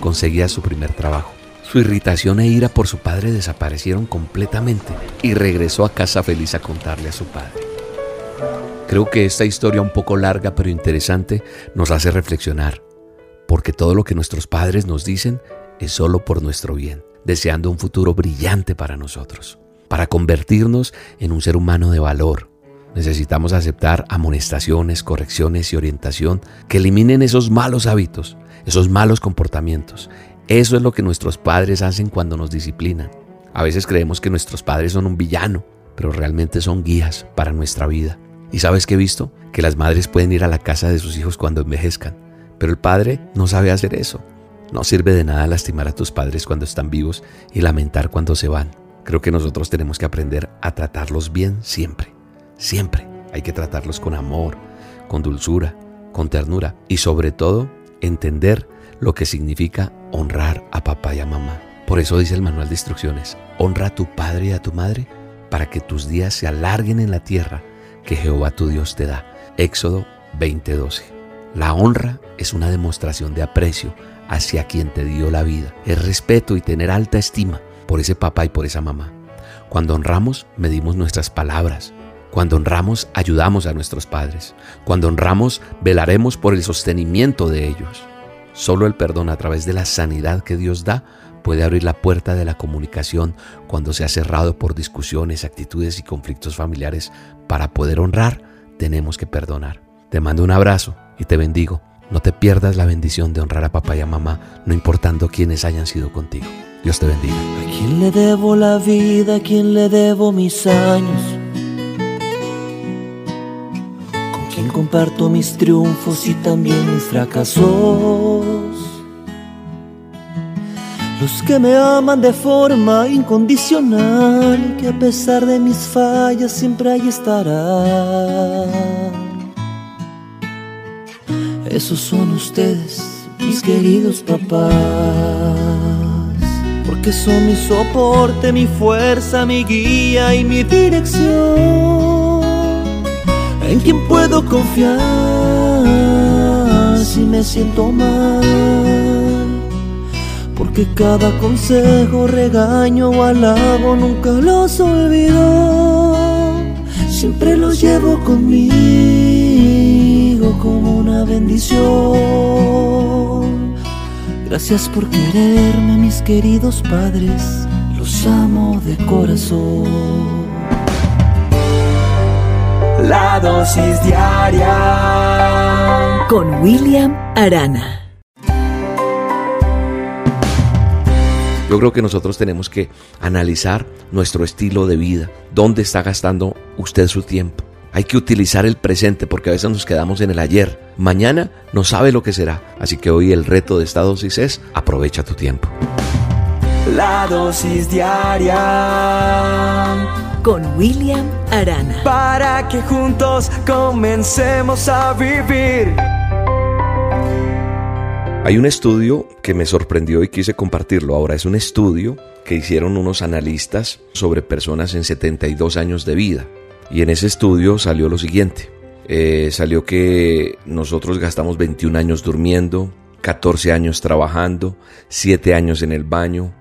conseguía su primer trabajo. Su irritación e ira por su padre desaparecieron completamente y regresó a casa feliz a contarle a su padre. Creo que esta historia un poco larga pero interesante nos hace reflexionar, porque todo lo que nuestros padres nos dicen es solo por nuestro bien, deseando un futuro brillante para nosotros. Para convertirnos en un ser humano de valor, necesitamos aceptar amonestaciones, correcciones y orientación que eliminen esos malos hábitos esos malos comportamientos. Eso es lo que nuestros padres hacen cuando nos disciplinan. A veces creemos que nuestros padres son un villano, pero realmente son guías para nuestra vida. ¿Y sabes qué he visto? Que las madres pueden ir a la casa de sus hijos cuando envejezcan, pero el padre no sabe hacer eso. No sirve de nada lastimar a tus padres cuando están vivos y lamentar cuando se van. Creo que nosotros tenemos que aprender a tratarlos bien siempre. Siempre. Hay que tratarlos con amor, con dulzura, con ternura y sobre todo entender lo que significa honrar a papá y a mamá. Por eso dice el manual de instrucciones, honra a tu padre y a tu madre para que tus días se alarguen en la tierra que Jehová tu Dios te da. Éxodo 20:12. La honra es una demostración de aprecio hacia quien te dio la vida. Es respeto y tener alta estima por ese papá y por esa mamá. Cuando honramos, medimos nuestras palabras. Cuando honramos, ayudamos a nuestros padres. Cuando honramos, velaremos por el sostenimiento de ellos. Solo el perdón a través de la sanidad que Dios da puede abrir la puerta de la comunicación cuando se ha cerrado por discusiones, actitudes y conflictos familiares. Para poder honrar, tenemos que perdonar. Te mando un abrazo y te bendigo. No te pierdas la bendición de honrar a papá y a mamá, no importando quiénes hayan sido contigo. Dios te bendiga. ¿A quién le debo la vida? ¿A le debo mis años? ¿Con quién comparto mis triunfos y también mis fracasos? Los que me aman de forma incondicional, que a pesar de mis fallas siempre ahí estarán. Esos son ustedes, mis queridos papás. Porque son mi soporte, mi fuerza, mi guía y mi dirección. En quien puedo confiar si me siento mal. Porque cada consejo, regaño o halago nunca los olvido. Siempre los llevo conmigo como una bendición. Gracias por quererme, mis queridos padres, los amo de corazón. La dosis diaria con William Arana. Yo creo que nosotros tenemos que analizar nuestro estilo de vida, dónde está gastando usted su tiempo. Hay que utilizar el presente porque a veces nos quedamos en el ayer. Mañana no sabe lo que será. Así que hoy el reto de esta dosis es aprovecha tu tiempo. La dosis diaria con William Arana. Para que juntos comencemos a vivir. Hay un estudio que me sorprendió y quise compartirlo. Ahora es un estudio que hicieron unos analistas sobre personas en 72 años de vida. Y en ese estudio salió lo siguiente. Eh, salió que nosotros gastamos 21 años durmiendo, 14 años trabajando, 7 años en el baño,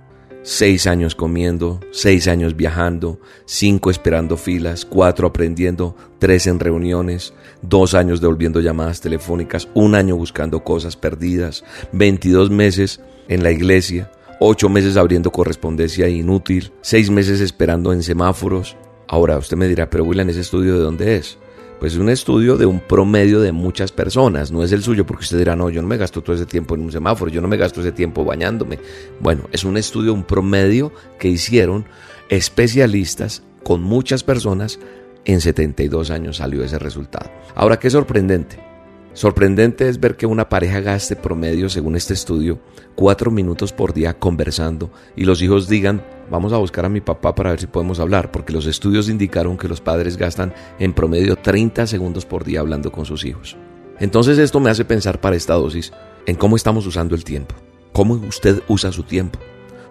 6 años comiendo, 6 años viajando, 5 esperando filas, 4 aprendiendo, 3 en reuniones, 2 años devolviendo llamadas telefónicas, 1 año buscando cosas perdidas, 22 meses en la iglesia, 8 meses abriendo correspondencia inútil, 6 meses esperando en semáforos, Ahora usted me dirá, pero William, ¿ese estudio de dónde es? Pues es un estudio de un promedio de muchas personas, no es el suyo, porque usted dirá, no, yo no me gasto todo ese tiempo en un semáforo, yo no me gasto ese tiempo bañándome. Bueno, es un estudio, un promedio que hicieron especialistas con muchas personas. En 72 años salió ese resultado. Ahora, qué sorprendente. Sorprendente es ver que una pareja gaste promedio, según este estudio, cuatro minutos por día conversando y los hijos digan, vamos a buscar a mi papá para ver si podemos hablar, porque los estudios indicaron que los padres gastan en promedio 30 segundos por día hablando con sus hijos. Entonces esto me hace pensar para esta dosis en cómo estamos usando el tiempo, cómo usted usa su tiempo.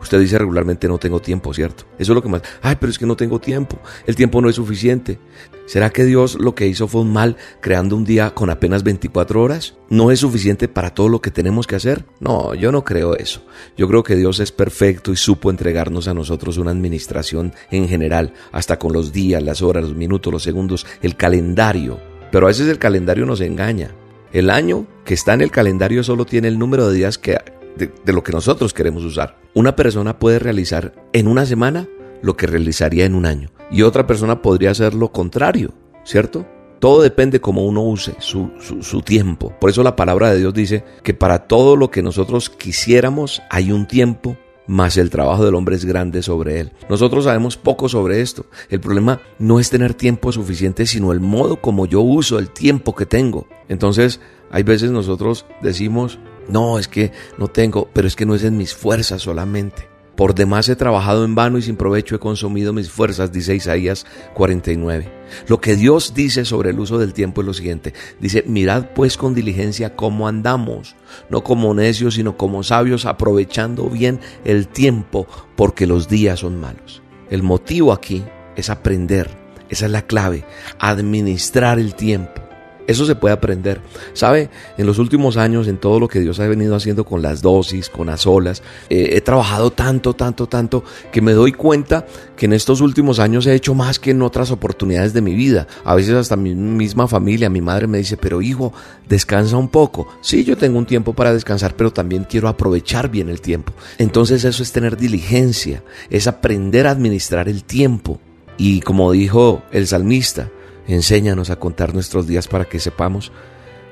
Usted dice regularmente no tengo tiempo, ¿cierto? Eso es lo que más... Ay, pero es que no tengo tiempo. El tiempo no es suficiente. ¿Será que Dios lo que hizo fue un mal creando un día con apenas 24 horas? ¿No es suficiente para todo lo que tenemos que hacer? No, yo no creo eso. Yo creo que Dios es perfecto y supo entregarnos a nosotros una administración en general, hasta con los días, las horas, los minutos, los segundos, el calendario. Pero a veces el calendario nos engaña. El año que está en el calendario solo tiene el número de días que de, lo que nosotros queremos usar. Una persona puede realizar en una semana lo que realizaría en un año y otra persona podría hacer lo contrario, ¿cierto? Todo depende cómo uno use su, su, tiempo. Por eso la palabra de Dios dice que para todo lo que nosotros quisiéramos hay un tiempo más el trabajo del hombre es grande sobre él. Nosotros sabemos poco sobre esto. El problema no es tener tiempo suficiente, sino el modo como yo uso el tiempo que tengo. Entonces, hay veces nosotros decimos, no, es que no tengo, pero es que no es en mis fuerzas solamente. Por demás he trabajado en vano y sin provecho he consumido mis fuerzas, dice Isaías 49. Lo que Dios dice sobre el uso del tiempo es lo siguiente. Dice, mirad pues con diligencia cómo andamos, no como necios, sino como sabios, aprovechando bien el tiempo, porque los días son malos. El motivo aquí es aprender, esa es la clave, administrar el tiempo. Eso se puede aprender. ¿Sabe? En los últimos años, en todo lo que Dios ha venido haciendo con las dosis, con las olas, eh, he trabajado tanto, tanto, tanto, que me doy cuenta que en estos últimos años he hecho más que en otras oportunidades de mi vida. A veces hasta mi misma familia, mi madre me dice, pero hijo, descansa un poco. Sí, yo tengo un tiempo para descansar, pero también quiero aprovechar bien el tiempo. Entonces eso es tener diligencia, es aprender a administrar el tiempo. Y como dijo el salmista, Enséñanos a contar nuestros días para que sepamos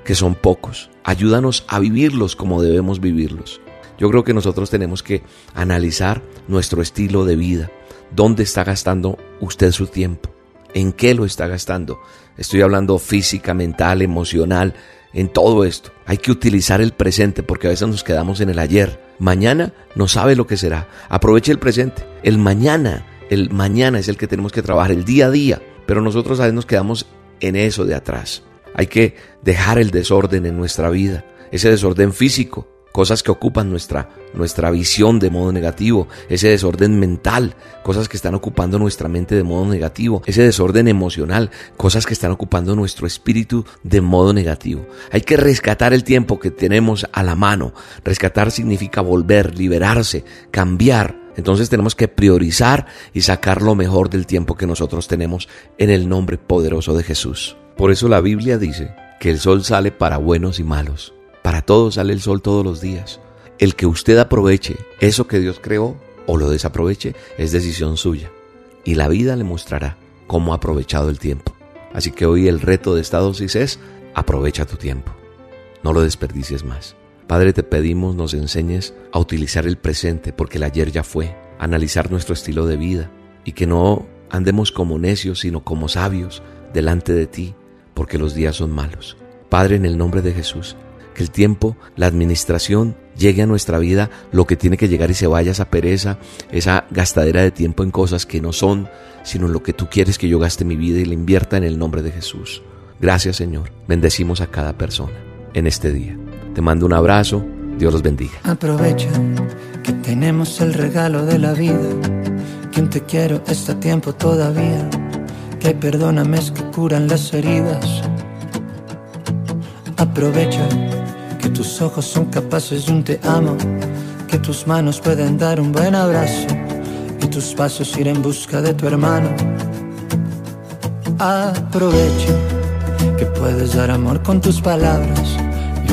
que son pocos. Ayúdanos a vivirlos como debemos vivirlos. Yo creo que nosotros tenemos que analizar nuestro estilo de vida. ¿Dónde está gastando usted su tiempo? ¿En qué lo está gastando? Estoy hablando física, mental, emocional, en todo esto. Hay que utilizar el presente porque a veces nos quedamos en el ayer. Mañana no sabe lo que será. Aproveche el presente. El mañana, el mañana es el que tenemos que trabajar, el día a día. Pero nosotros a veces nos quedamos en eso de atrás. Hay que dejar el desorden en nuestra vida, ese desorden físico, cosas que ocupan nuestra, nuestra visión de modo negativo, ese desorden mental, cosas que están ocupando nuestra mente de modo negativo, ese desorden emocional, cosas que están ocupando nuestro espíritu de modo negativo. Hay que rescatar el tiempo que tenemos a la mano. Rescatar significa volver, liberarse, cambiar, entonces tenemos que priorizar y sacar lo mejor del tiempo que nosotros tenemos en el nombre poderoso de Jesús. Por eso la Biblia dice que el sol sale para buenos y malos. Para todos sale el sol todos los días. El que usted aproveche eso que Dios creó o lo desaproveche es decisión suya. Y la vida le mostrará cómo ha aprovechado el tiempo. Así que hoy el reto de esta dosis es aprovecha tu tiempo. No lo desperdicies más. Padre, te pedimos nos enseñes a utilizar el presente porque el ayer ya fue, analizar nuestro estilo de vida y que no andemos como necios, sino como sabios delante de ti, porque los días son malos. Padre, en el nombre de Jesús, que el tiempo, la administración llegue a nuestra vida lo que tiene que llegar y se vaya esa pereza, esa gastadera de tiempo en cosas que no son, sino en lo que tú quieres que yo gaste mi vida y la invierta en el nombre de Jesús. Gracias Señor, bendecimos a cada persona en este día. Te mando un abrazo. Dios los bendiga. Aprovecha que tenemos el regalo de la vida. Quien te quiero está a tiempo todavía. Que hay perdónames que curan las heridas. Aprovecha que tus ojos son capaces de un te amo. Que tus manos pueden dar un buen abrazo. Y tus pasos ir en busca de tu hermano. Aprovecha que puedes dar amor con tus palabras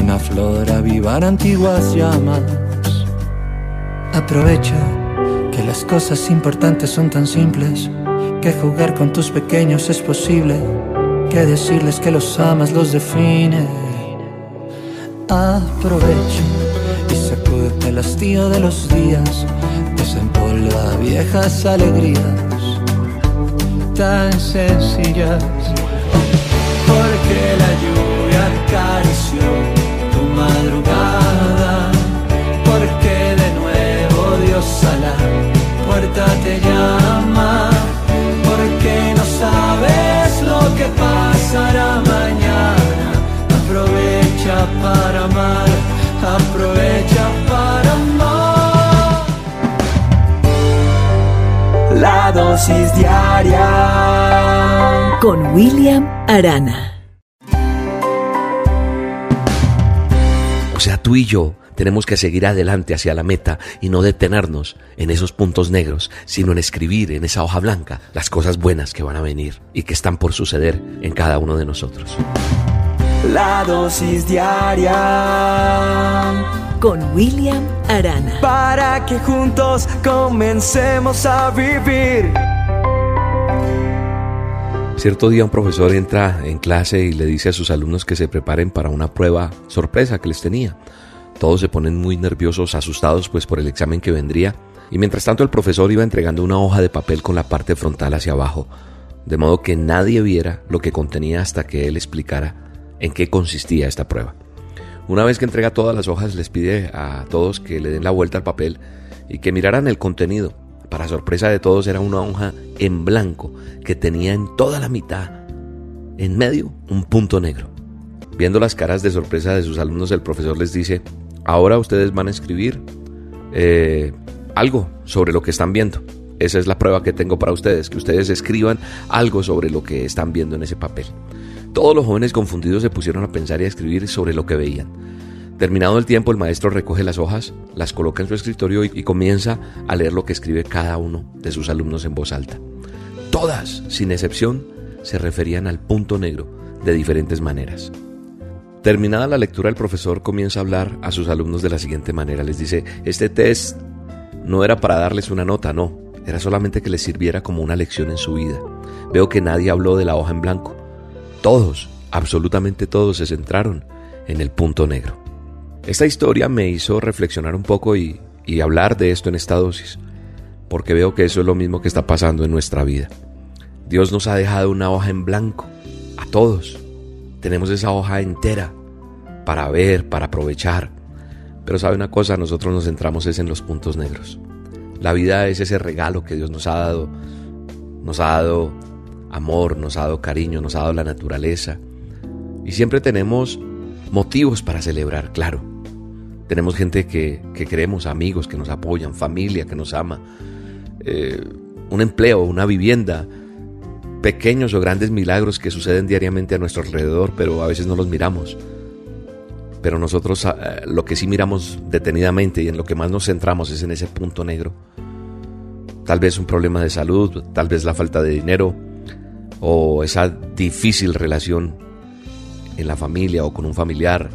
una flor avivar antiguas llamas. Aprovecha que las cosas importantes son tan simples, que jugar con tus pequeños es posible, que decirles que los amas los define. Aprovecha y sacúdete el hastío de los días, desempolva viejas alegrías tan sencillas, porque la lluvia acarició madrugada, porque de nuevo Dios a la puerta te llama, porque no sabes lo que pasará mañana. Aprovecha para amar, aprovecha para amar. La dosis diaria con William Arana. Tú y yo tenemos que seguir adelante hacia la meta y no detenernos en esos puntos negros, sino en escribir en esa hoja blanca las cosas buenas que van a venir y que están por suceder en cada uno de nosotros. La dosis diaria con William Arana. Para que juntos comencemos a vivir. Cierto día un profesor entra en clase y le dice a sus alumnos que se preparen para una prueba sorpresa que les tenía. Todos se ponen muy nerviosos, asustados pues por el examen que vendría, y mientras tanto el profesor iba entregando una hoja de papel con la parte frontal hacia abajo, de modo que nadie viera lo que contenía hasta que él explicara en qué consistía esta prueba. Una vez que entrega todas las hojas les pide a todos que le den la vuelta al papel y que miraran el contenido para sorpresa de todos era una hoja en blanco que tenía en toda la mitad, en medio, un punto negro. Viendo las caras de sorpresa de sus alumnos, el profesor les dice, ahora ustedes van a escribir eh, algo sobre lo que están viendo. Esa es la prueba que tengo para ustedes, que ustedes escriban algo sobre lo que están viendo en ese papel. Todos los jóvenes confundidos se pusieron a pensar y a escribir sobre lo que veían. Terminado el tiempo, el maestro recoge las hojas, las coloca en su escritorio y, comienza a leer lo que escribe cada uno de sus alumnos en voz alta. Todas, sin excepción, se referían al punto negro de diferentes maneras. Terminada la lectura, el profesor comienza a hablar a sus alumnos de la siguiente manera. Les dice, este test no era para darles una nota, no, era solamente que les sirviera como una lección en su vida. Veo que nadie habló de la hoja en blanco. Todos, absolutamente todos, se centraron en el punto negro. Esta historia me hizo reflexionar un poco y, hablar de esto en esta dosis, porque veo que eso es lo mismo que está pasando en nuestra vida. Dios nos ha dejado una hoja en blanco, a todos. Tenemos esa hoja entera para ver, para aprovechar. Pero sabe una cosa, nosotros nos centramos es en los puntos negros. La vida es ese regalo que Dios nos ha dado. Nos ha dado amor, nos ha dado cariño, nos ha dado la naturaleza. Y siempre tenemos motivos para celebrar, claro. Tenemos gente que, queremos, amigos que nos apoyan, familia que nos ama, eh, un empleo, una vivienda, pequeños o grandes milagros que suceden diariamente a nuestro alrededor, pero a veces no los miramos. Pero nosotros ah, lo que sí miramos detenidamente y en lo que más nos centramos es en ese punto negro. Tal vez un problema de salud, tal vez la falta de dinero o esa difícil relación en la familia o con un familiar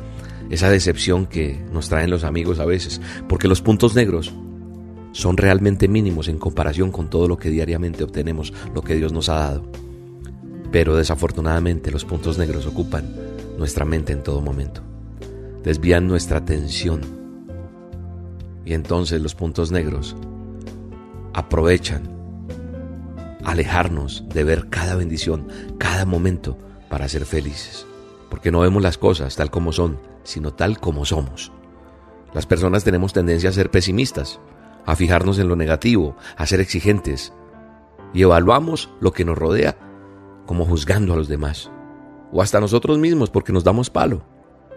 esa decepción que nos traen los amigos a veces, porque los puntos negros son realmente mínimos en comparación con todo lo que diariamente obtenemos, lo que Dios nos ha dado. Pero desafortunadamente los puntos negros ocupan nuestra mente en todo momento, desvían nuestra atención. Y entonces los puntos negros aprovechan alejarnos de ver cada bendición, cada momento para ser felices, porque no vemos las cosas tal como son, sino tal como somos. Las personas tenemos tendencia a ser pesimistas, a fijarnos en lo negativo, a ser exigentes, y evaluamos lo que nos rodea como juzgando a los demás, o hasta nosotros mismos porque nos damos palo.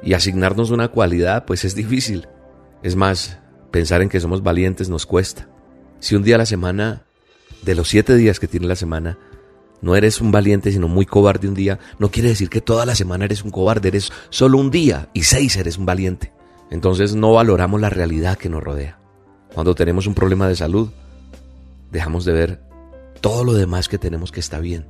Y asignarnos una cualidad pues es difícil. Es más, pensar en que somos valientes nos cuesta. Si un día a la semana, de los siete días que tiene la semana, no eres un valiente, sino muy cobarde un día, no quiere decir que toda la semana eres un cobarde, eres solo un día y seis eres un valiente. Entonces no valoramos la realidad que nos rodea. Cuando tenemos un problema de salud, dejamos de ver todo lo demás que tenemos que está bien.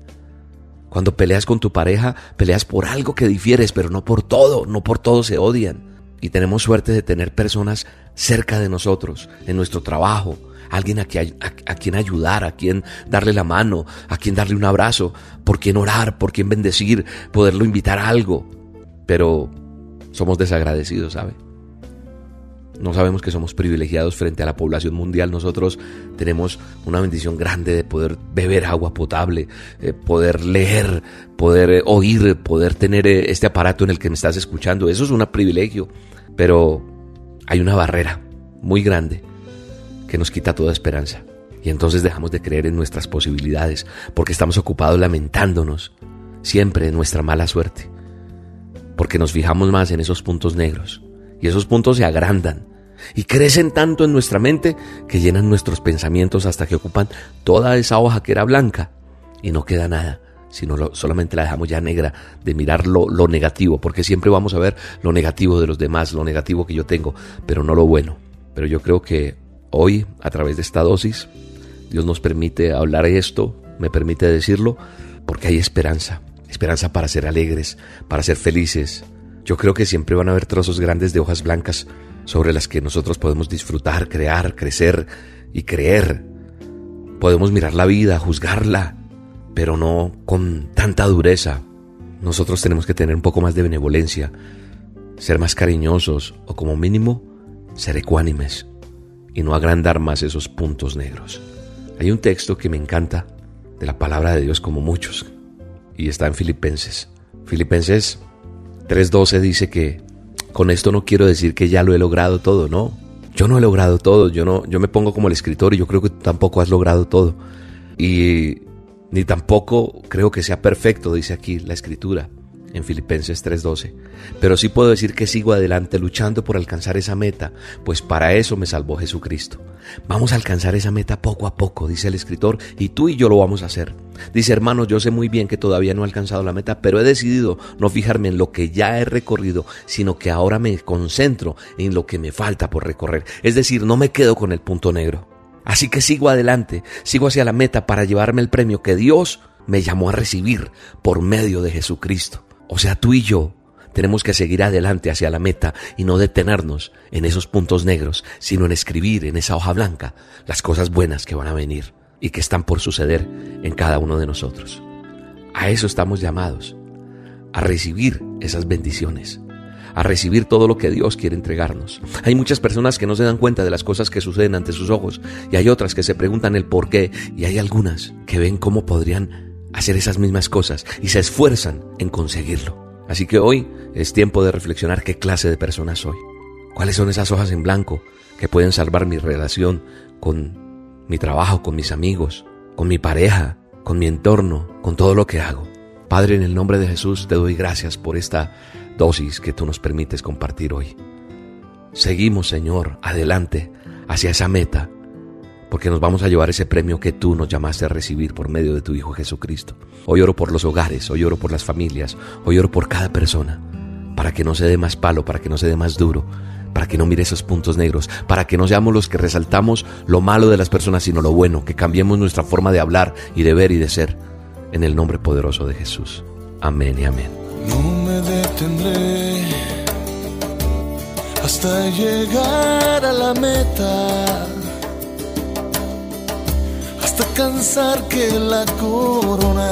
Cuando peleas con tu pareja, peleas por algo que difieres, pero no por todo, no por todo se odian. Y tenemos suerte de tener personas cerca de nosotros, en nuestro trabajo, alguien a, quien ayudar, a quien darle la mano, a quien darle un abrazo, por quien orar, por quien bendecir, poderlo invitar a algo. Pero somos desagradecidos, ¿sabe? No sabemos que somos privilegiados frente a la población mundial. Nosotros tenemos una bendición grande de poder beber agua potable, eh, poder leer, poder eh, oír, poder tener eh, este aparato en el que me estás escuchando. Eso es un privilegio. Pero hay una barrera muy grande que nos quita toda esperanza. Y entonces dejamos de creer en nuestras posibilidades porque estamos ocupados lamentándonos siempre de nuestra mala suerte. Porque nos fijamos más en esos puntos negros y esos puntos se agrandan y crecen tanto en nuestra mente que llenan nuestros pensamientos hasta que ocupan toda esa hoja que era blanca y no queda nada, sino solamente la dejamos ya negra de mirar lo, lo negativo, porque siempre vamos a ver lo negativo de los demás, lo negativo que yo tengo, pero no lo bueno. Pero yo creo que Hoy, a través de esta dosis, Dios nos permite hablar esto, me permite decirlo, porque hay esperanza, esperanza para ser alegres, para ser felices. Yo creo que siempre van a haber trozos grandes de hojas blancas sobre las que nosotros podemos disfrutar, crear, crecer y creer. Podemos mirar la vida, juzgarla, pero no con tanta dureza. Nosotros tenemos que tener un poco más de benevolencia, ser más cariñosos o como mínimo ser ecuánimes y no agrandar más esos puntos negros. Hay un texto que me encanta de la palabra de Dios como muchos y está en Filipenses. Filipenses 3:12 dice que con esto no quiero decir que ya lo he logrado todo, no. Yo no he logrado todo, yo no yo me pongo como el escritor y yo creo que tampoco has logrado todo. Y ni tampoco creo que sea perfecto, dice aquí la escritura en Filipenses 3:12. Pero sí puedo decir que sigo adelante luchando por alcanzar esa meta, pues para eso me salvó Jesucristo. Vamos a alcanzar esa meta poco a poco, dice el escritor, y tú y yo lo vamos a hacer. Dice, hermanos, yo sé muy bien que todavía no he alcanzado la meta, pero he decidido no fijarme en lo que ya he recorrido, sino que ahora me concentro en lo que me falta por recorrer. Es decir, no me quedo con el punto negro. Así que sigo adelante, sigo hacia la meta para llevarme el premio que Dios me llamó a recibir por medio de Jesucristo. O sea, tú y yo tenemos que seguir adelante hacia la meta y no detenernos en esos puntos negros, sino en escribir en esa hoja blanca las cosas buenas que van a venir y que están por suceder en cada uno de nosotros. A eso estamos llamados, a recibir esas bendiciones, a recibir todo lo que Dios quiere entregarnos. Hay muchas personas que no se dan cuenta de las cosas que suceden ante sus ojos y hay otras que se preguntan el por qué y hay algunas que ven cómo podrían hacer esas mismas cosas y se esfuerzan en conseguirlo. Así que hoy es tiempo de reflexionar qué clase de persona soy. ¿Cuáles son esas hojas en blanco que pueden salvar mi relación con mi trabajo, con mis amigos, con mi pareja, con mi entorno, con todo lo que hago? Padre, en el nombre de Jesús te doy gracias por esta dosis que tú nos permites compartir hoy. Seguimos, Señor, adelante hacia esa meta porque nos vamos a llevar ese premio que tú nos llamaste a recibir por medio de tu Hijo Jesucristo. Hoy oro por los hogares, hoy oro por las familias, hoy oro por cada persona, para que no se dé más palo, para que no se dé más duro, para que no mire esos puntos negros, para que no seamos los que resaltamos lo malo de las personas, sino lo bueno, que cambiemos nuestra forma de hablar y de ver y de ser, en el nombre poderoso de Jesús. Amén y amén. No me detendré hasta llegar a la meta hasta cansar que la corona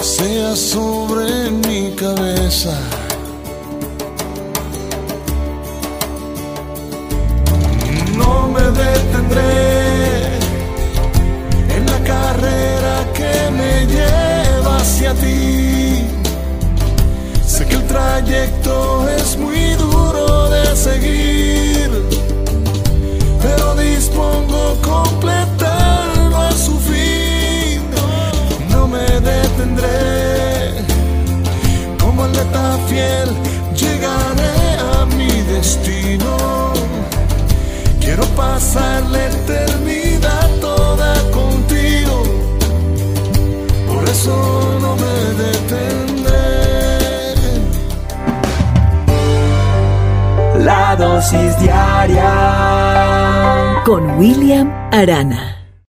sea sobre mi cabeza. No me detendré en la carrera que me lleva hacia ti. Sé que el trayecto atleta fiel, llegaré a mi destino. Quiero pasar la eternidad toda contigo, por eso no me detendré. La dosis diaria con William Arana.